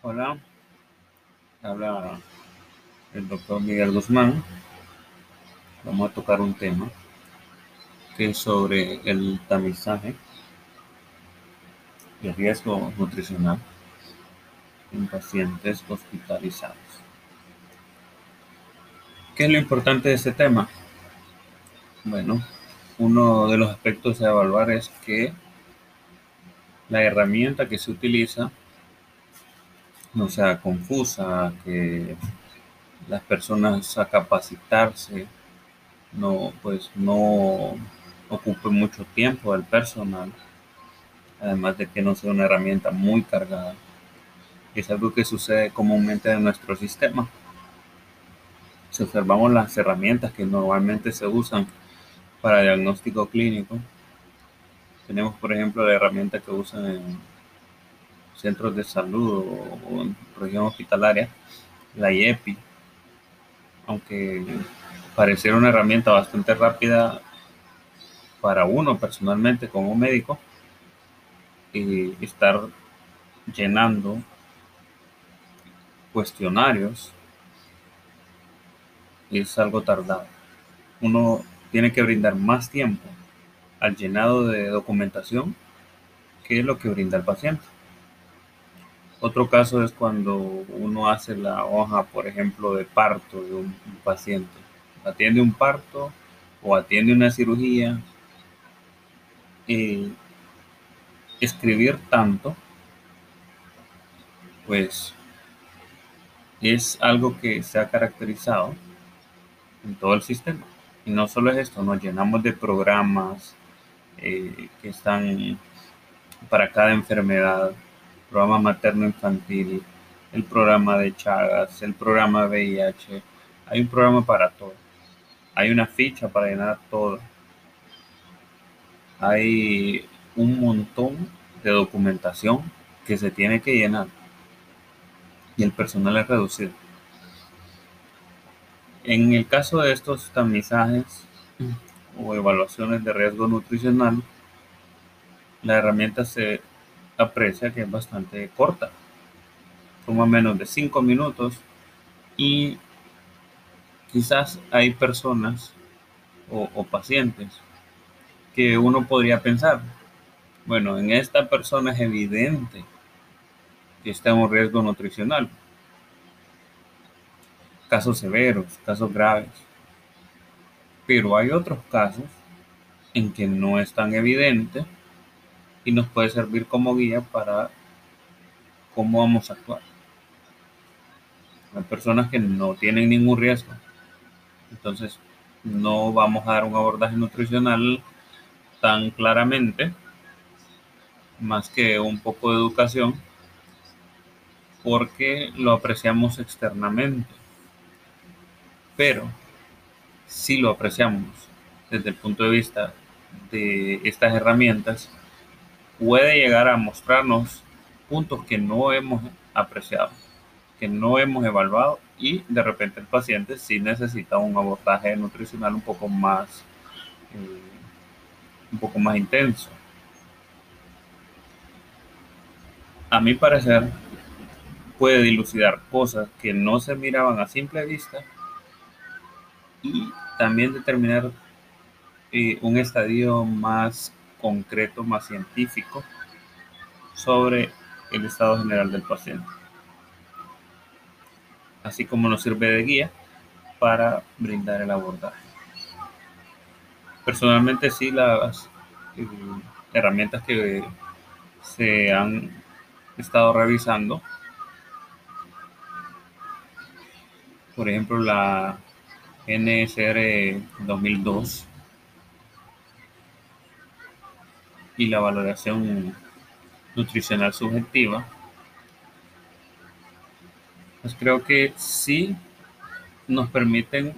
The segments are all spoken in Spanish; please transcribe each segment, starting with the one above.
Hola, habla el doctor Miguel Guzmán. Vamos a tocar un tema que es sobre el tamizaje y riesgo nutricional en pacientes hospitalizados. ¿Qué es lo importante de este tema? Bueno, uno de los aspectos a evaluar es que la herramienta que se utiliza no sea confusa, que las personas a capacitarse no pues no ocupe mucho tiempo del personal, además de que no sea una herramienta muy cargada. Es algo que sucede comúnmente en nuestro sistema. Si observamos las herramientas que normalmente se usan para diagnóstico clínico, tenemos por ejemplo la herramienta que usan en centros de salud o, en región hospitalaria, la IEPI, aunque pareciera una herramienta bastante rápida para uno personalmente como médico, y estar llenando cuestionarios es algo tardado. Uno tiene que brindar más tiempo al llenado de documentación que lo que brinda el paciente. Otro caso es cuando uno hace la hoja, por ejemplo, de parto de un, paciente. Atiende un parto o atiende una cirugía. y escribir tanto, pues es algo que se ha caracterizado en todo el sistema. Y no solo es esto, nos llenamos de programas eh, que están para cada enfermedad programa materno-infantil, el programa de Chagas, el programa VIH. Hay un programa para todo. Hay una ficha para llenar todo. Hay un montón de documentación que se tiene que llenar y el personal es reducido. En el caso de estos tamizajes o evaluaciones de riesgo nutricional, la herramienta se aprecia que es bastante corta, toma menos de 5 minutos y quizás hay personas o, pacientes que uno podría pensar, bueno, en esta persona es evidente que está en un riesgo nutricional. Casos severos, casos graves. Pero hay otros casos en que no es tan evidente y nos puede servir como guía para cómo vamos a actuar. Hay personas que no tienen ningún riesgo, entonces no vamos a dar un abordaje nutricional tan claramente, más que un poco de educación, porque lo apreciamos externamente. Pero si lo apreciamos desde el punto de vista de estas herramientas, puede llegar a mostrarnos puntos que no hemos apreciado, que no hemos evaluado y de repente el paciente sí necesita un abordaje nutricional un poco más, eh, un poco más intenso. A mi parecer, puede dilucidar cosas que no se miraban a simple vista y también determinar eh, un estadio más concreto, más científico sobre el estado general del paciente. Así como nos sirve de guía para brindar el abordaje. Personalmente sí las eh, herramientas que se han estado revisando, por ejemplo la NSR 2002, y la valoración nutricional subjetiva, pues creo que sí nos permiten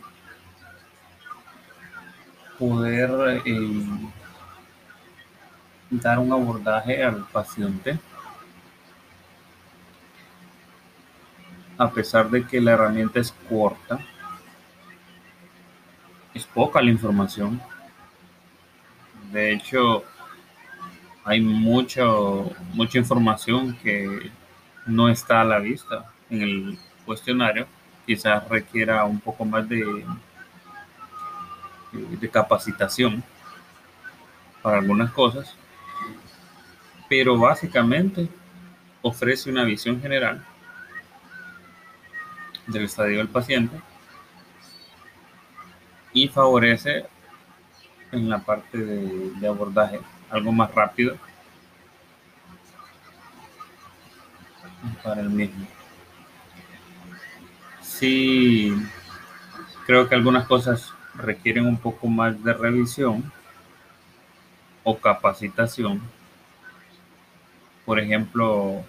poder eh, dar un abordaje al paciente a pesar de que la herramienta es corta, es poca la información. De hecho, hay mucho, mucha información que no está a la vista en el cuestionario, quizás requiera un poco más de, de capacitación para algunas cosas, pero básicamente ofrece una visión general del estadio del paciente y favorece en la parte de, abordaje algo más rápido para el mismo. Sí, creo que algunas cosas requieren un poco más de revisión o capacitación. Por ejemplo,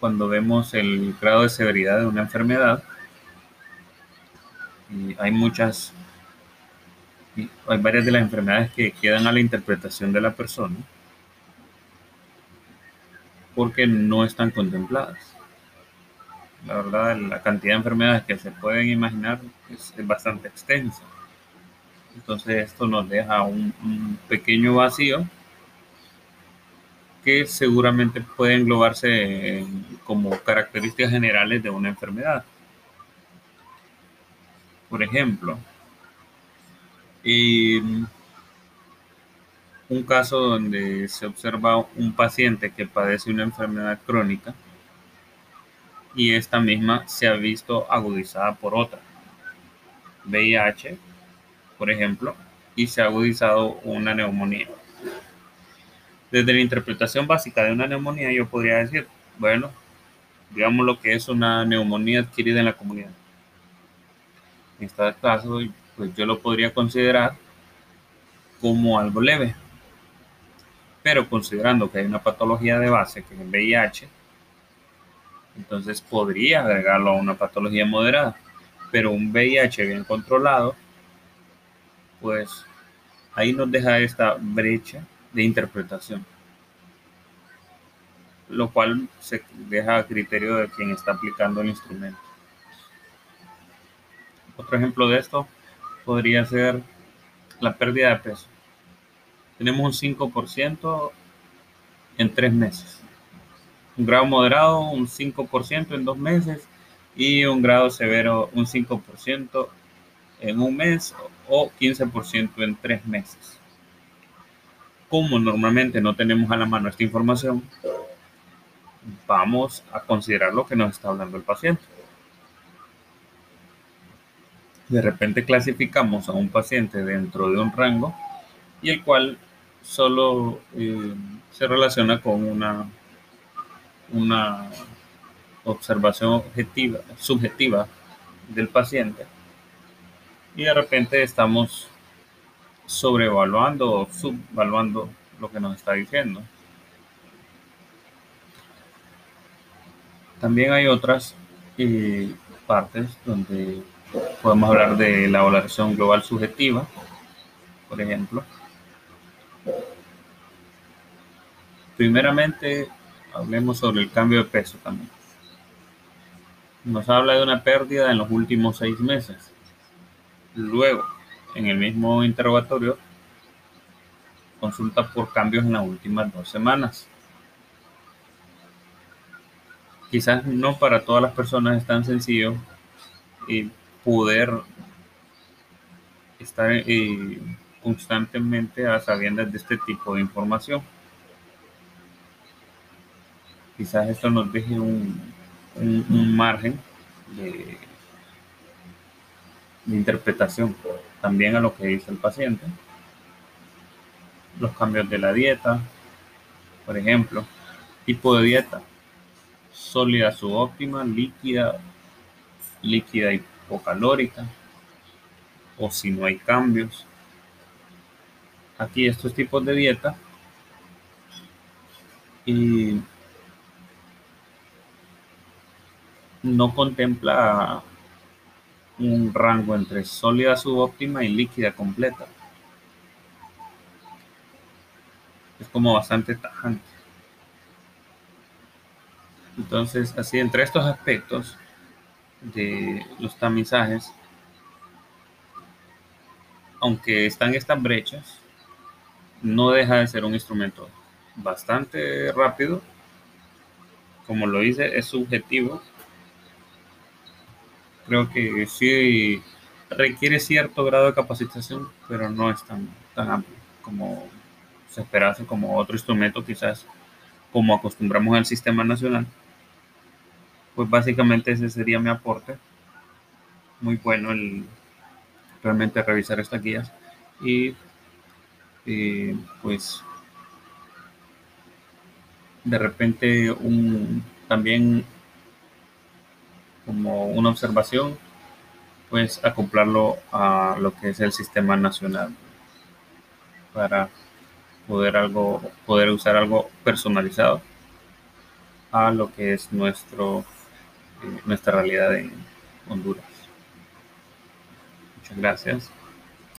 cuando vemos el grado de severidad de una enfermedad, hay muchas, hay varias de las enfermedades que quedan a la interpretación de la persona porque no están contempladas. La verdad, la cantidad de enfermedades que se pueden imaginar es, bastante extensa. Entonces esto nos deja un, pequeño vacío que seguramente puede englobarse como características generales de una enfermedad. Por ejemplo, un caso donde se observa un paciente que padece una enfermedad crónica y esta misma se ha visto agudizada por otra. VIH, por ejemplo, y se ha agudizado una neumonía. Desde la interpretación básica de una neumonía yo podría decir, bueno, digamos lo que es una neumonía adquirida en la comunidad. En este caso, pues yo lo podría considerar como algo leve. Pero considerando que hay una patología de base que es el VIH, entonces podría agregarlo a una patología moderada. Pero un VIH bien controlado, pues ahí nos deja esta brecha de interpretación. Lo cual se deja a criterio de quien está aplicando el instrumento. Otro ejemplo de esto podría ser la pérdida de peso. Tenemos un 5% en tres meses un grado moderado un 5% en dos meses y un grado severo un 5% en un mes o 15% en tres meses. Como normalmente no tenemos a la mano esta información, vamos a considerar lo que nos está hablando el paciente. De repente clasificamos a un paciente dentro de un rango y el cual solo eh, se relaciona con una una observación objetiva, subjetiva del paciente y de repente estamos sobrevaluando o subvaluando lo que nos está diciendo. También hay otras eh, partes donde podemos hablar de la valoración global subjetiva, por ejemplo. Primeramente, hablemos sobre el cambio de peso también. Nos habla de una pérdida en los últimos seis meses. Luego, en el mismo interrogatorio, consulta por cambios en las últimas dos semanas. Quizás no para todas las personas es tan sencillo y poder estar eh, constantemente a sabiendas de este tipo de información quizás esto nos deje un, margen de, interpretación también a lo que dice el paciente. Los cambios de la dieta, por ejemplo, tipo de dieta, sólida subóptima, líquida, líquida hipocalórica, o si no hay cambios. Aquí estos tipos de dieta y no contempla un rango entre sólida subóptima y líquida completa. Es como bastante tajante. Entonces, así entre estos aspectos de los tamizajes, aunque están estas brechas, no deja de ser un instrumento bastante rápido como lo hice, es subjetivo. Creo que sí requiere cierto grado de capacitación, pero no es tan, tan amplio como se esperase, como otro instrumento quizás, como acostumbramos al sistema nacional. Pues básicamente ese sería mi aporte. Muy bueno el realmente revisar estas guías y, pues de repente un, también como una observación, pues acoplarlo a lo que es el sistema nacional para poder algo poder usar algo personalizado a lo que es nuestro nuestra realidad en Honduras. Muchas gracias.